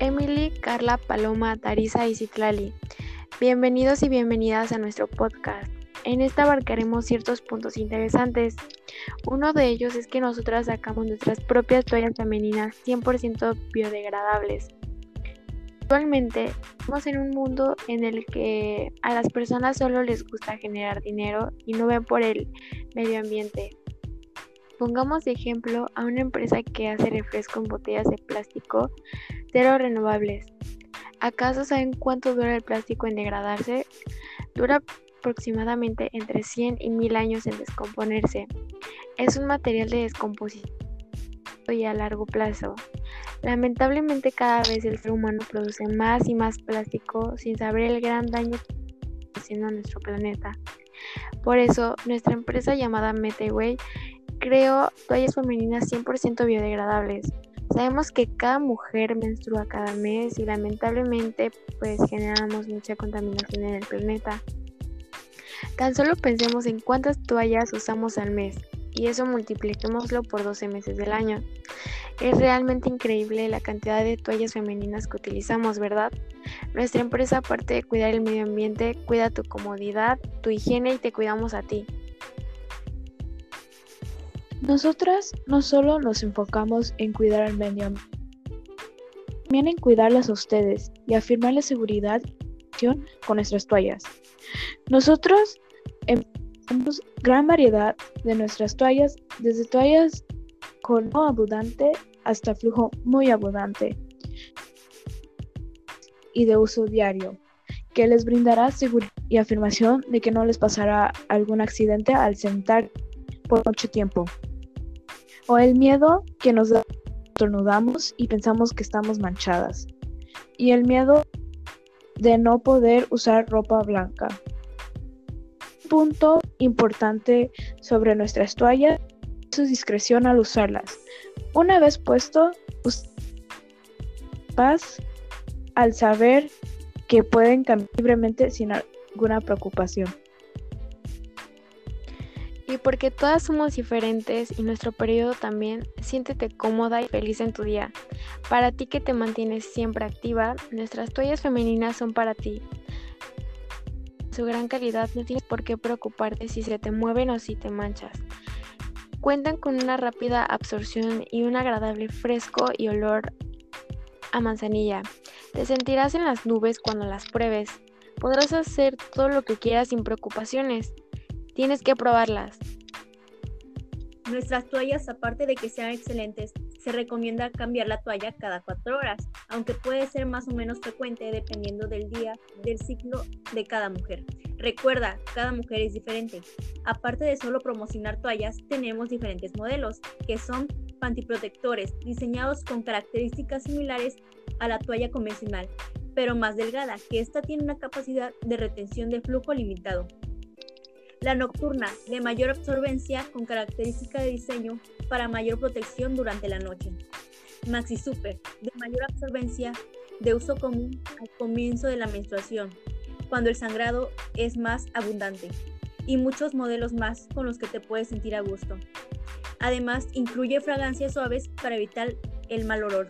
Emily, Carla, Paloma, Tarisa y Citlali. Bienvenidos y bienvenidas a nuestro podcast. En esta abarcaremos ciertos puntos interesantes. Uno de ellos es que nosotras sacamos nuestras propias toallas femeninas 100% biodegradables. Actualmente estamos en un mundo en el que a las personas solo les gusta generar dinero y no ven por el medio ambiente. Pongamos de ejemplo a una empresa que hace refresco en botellas de plástico cero renovables. ¿Acaso saben cuánto dura el plástico en degradarse? Dura aproximadamente entre 100 y 1000 años en descomponerse. Es un material de descomposición y a largo plazo. Lamentablemente cada vez el ser humano produce más y más plástico sin saber el gran daño que está haciendo a nuestro planeta. Por eso, nuestra empresa llamada Metaway creó toallas femeninas 100% biodegradables. Sabemos que cada mujer menstrua cada mes y lamentablemente pues generamos mucha contaminación en el planeta. Tan solo pensemos en cuántas toallas usamos al mes y eso multipliquémoslo por 12 meses del año. Es realmente increíble la cantidad de toallas femeninas que utilizamos, ¿verdad? Nuestra empresa, aparte de cuidar el medio ambiente, cuida tu comodidad, tu higiene y te cuidamos a ti. Nosotras no solo nos enfocamos en cuidar el medio ambiente, también en cuidarlas a ustedes y afirmar la seguridad con nuestras toallas. Nosotros tenemos gran variedad de nuestras toallas, desde toallas con no abundante hasta flujo muy abundante y de uso diario, que les brindará seguridad y afirmación de que no les pasará algún accidente al sentar por mucho tiempo. O el miedo que nos da y pensamos que estamos manchadas. Y el miedo de no poder usar ropa blanca. Un punto importante sobre nuestras toallas es su discreción al usarlas. Una vez puesto, paz al saber que pueden cambiar libremente sin alguna preocupación. Y porque todas somos diferentes y nuestro periodo también, siéntete cómoda y feliz en tu día. Para ti que te mantienes siempre activa, nuestras toallas femeninas son para ti. Su gran calidad no tienes por qué preocuparte si se te mueven o si te manchas. Cuentan con una rápida absorción y un agradable fresco y olor a manzanilla. Te sentirás en las nubes cuando las pruebes. Podrás hacer todo lo que quieras sin preocupaciones. Tienes que probarlas. Nuestras toallas, aparte de que sean excelentes, se recomienda cambiar la toalla cada cuatro horas, aunque puede ser más o menos frecuente dependiendo del día del ciclo de cada mujer. Recuerda, cada mujer es diferente. Aparte de solo promocionar toallas, tenemos diferentes modelos, que son pantiprotectores, diseñados con características similares a la toalla convencional, pero más delgada, que esta tiene una capacidad de retención de flujo limitado. La nocturna, de mayor absorbencia con característica de diseño para mayor protección durante la noche. Maxi Super, de mayor absorbencia de uso común al comienzo de la menstruación, cuando el sangrado es más abundante. Y muchos modelos más con los que te puedes sentir a gusto. Además, incluye fragancias suaves para evitar el mal olor.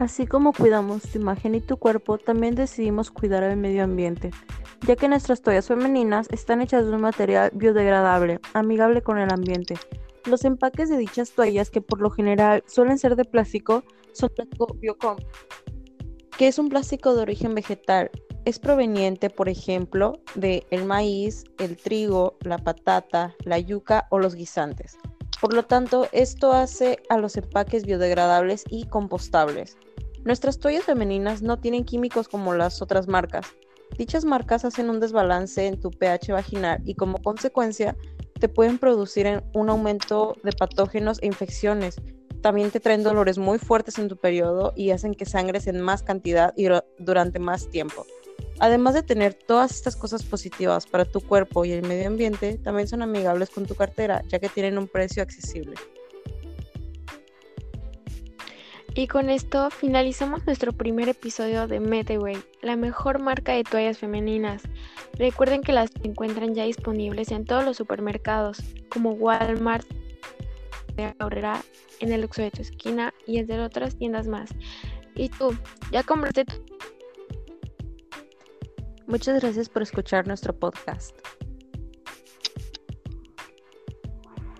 Así como cuidamos tu imagen y tu cuerpo, también decidimos cuidar el medio ambiente ya que nuestras toallas femeninas están hechas de un material biodegradable, amigable con el ambiente. Los empaques de dichas toallas, que por lo general suelen ser de plástico, son plástico biocom, que es un plástico de origen vegetal. Es proveniente, por ejemplo, de el maíz, el trigo, la patata, la yuca o los guisantes. Por lo tanto, esto hace a los empaques biodegradables y compostables. Nuestras toallas femeninas no tienen químicos como las otras marcas, Dichas marcas hacen un desbalance en tu pH vaginal y como consecuencia te pueden producir un aumento de patógenos e infecciones. También te traen dolores muy fuertes en tu periodo y hacen que sangres en más cantidad y durante más tiempo. Además de tener todas estas cosas positivas para tu cuerpo y el medio ambiente, también son amigables con tu cartera, ya que tienen un precio accesible. Y con esto finalizamos nuestro primer episodio de Metaway, la mejor marca de toallas femeninas. Recuerden que las encuentran ya disponibles en todos los supermercados, como Walmart, ahorrera en el Oxxo de tu esquina y entre otras tiendas más. ¿Y tú? ¿Ya compraste tu Muchas gracias por escuchar nuestro podcast.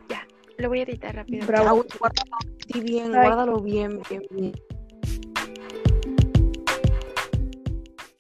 Ya, lo voy a editar rápido. Bravo. Sí, bien, guárdalo bien, bien, bien.